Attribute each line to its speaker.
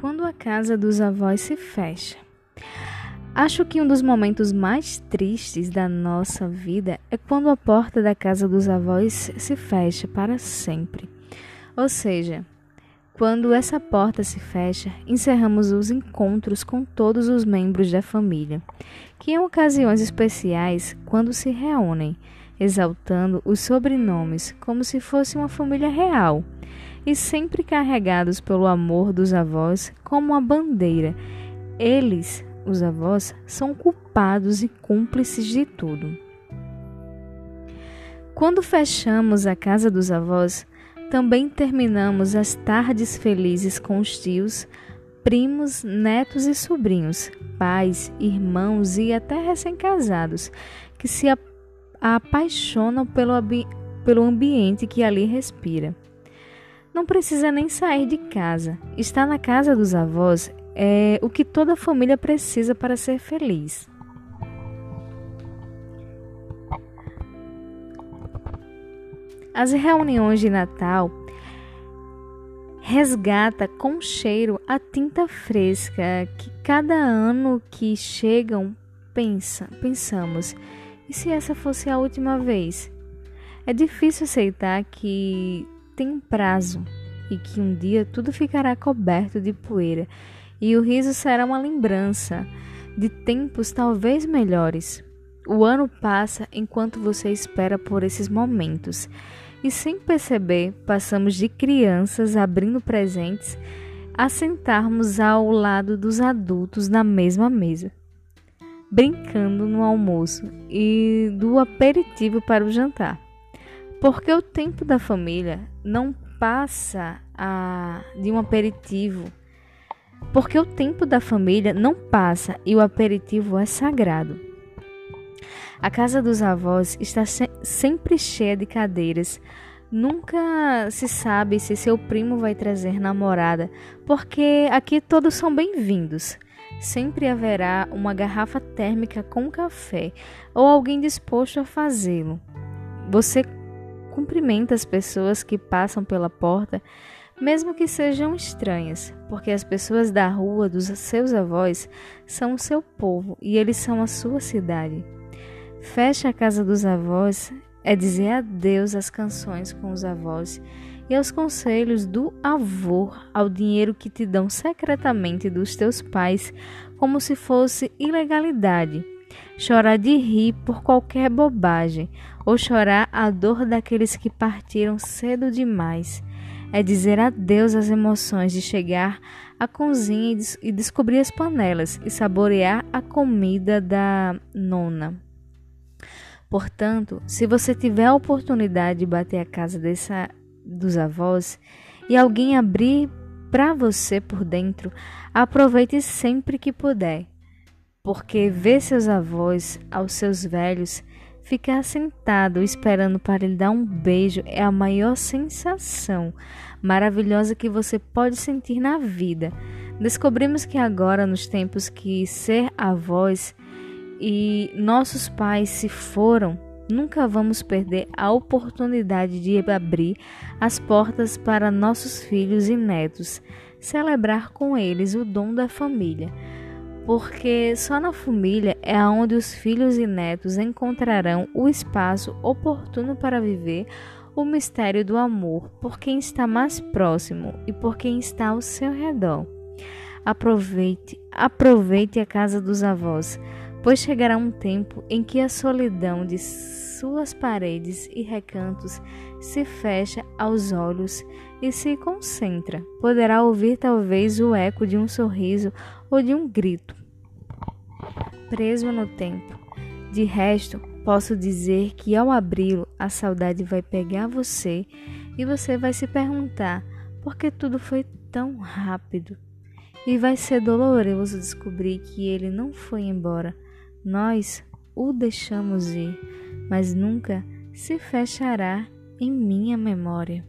Speaker 1: quando a casa dos avós se fecha. Acho que um dos momentos mais tristes da nossa vida é quando a porta da casa dos avós se fecha para sempre. Ou seja, quando essa porta se fecha, encerramos os encontros com todos os membros da família, que em ocasiões especiais, quando se reúnem, exaltando os sobrenomes como se fosse uma família real e sempre carregados pelo amor dos avós como uma bandeira. Eles, os avós, são culpados e cúmplices de tudo. Quando fechamos a casa dos avós, também terminamos as tardes felizes com os tios, primos, netos e sobrinhos, pais, irmãos e até recém-casados, que se apaixonam pelo, pelo ambiente que ali respira. Não precisa nem sair de casa. Estar na casa dos avós é o que toda família precisa para ser feliz. As reuniões de Natal resgata com cheiro a tinta fresca que cada ano que chegam pensa, pensamos, e se essa fosse a última vez? É difícil aceitar que tem um prazo e que um dia tudo ficará coberto de poeira e o riso será uma lembrança de tempos talvez melhores. O ano passa enquanto você espera por esses momentos e sem perceber passamos de crianças abrindo presentes a sentarmos ao lado dos adultos na mesma mesa, brincando no almoço e do aperitivo para o jantar. Porque o tempo da família não passa a, de um aperitivo. Porque o tempo da família não passa e o aperitivo é sagrado. A casa dos avós está se sempre cheia de cadeiras. Nunca se sabe se seu primo vai trazer namorada, porque aqui todos são bem-vindos. Sempre haverá uma garrafa térmica com café ou alguém disposto a fazê-lo. Você cumprimenta as pessoas que passam pela porta, mesmo que sejam estranhas, porque as pessoas da rua dos seus avós são o seu povo e eles são a sua cidade. Fecha a casa dos avós é dizer adeus às canções com os avós e aos conselhos do avô, ao dinheiro que te dão secretamente dos teus pais, como se fosse ilegalidade chorar de rir por qualquer bobagem, ou chorar a dor daqueles que partiram cedo demais. É dizer adeus às emoções de chegar à cozinha e descobrir as panelas e saborear a comida da nona. Portanto, se você tiver a oportunidade de bater a casa dessa, dos avós e alguém abrir para você por dentro, aproveite sempre que puder porque ver seus avós, aos seus velhos, ficar sentado esperando para lhe dar um beijo é a maior sensação maravilhosa que você pode sentir na vida. Descobrimos que agora, nos tempos que ser avós e nossos pais se foram, nunca vamos perder a oportunidade de abrir as portas para nossos filhos e netos, celebrar com eles o dom da família porque só na família é onde os filhos e netos encontrarão o espaço oportuno para viver o mistério do amor por quem está mais próximo e por quem está ao seu redor. Aproveite, aproveite a casa dos avós, pois chegará um tempo em que a solidão de suas paredes e recantos se fecha aos olhos e se concentra. Poderá ouvir talvez o eco de um sorriso ou de um grito, preso no tempo. De resto, posso dizer que ao abri-lo, a saudade vai pegar você e você vai se perguntar por que tudo foi tão rápido. E vai ser doloroso descobrir que ele não foi embora. Nós o deixamos ir, mas nunca se fechará em minha memória.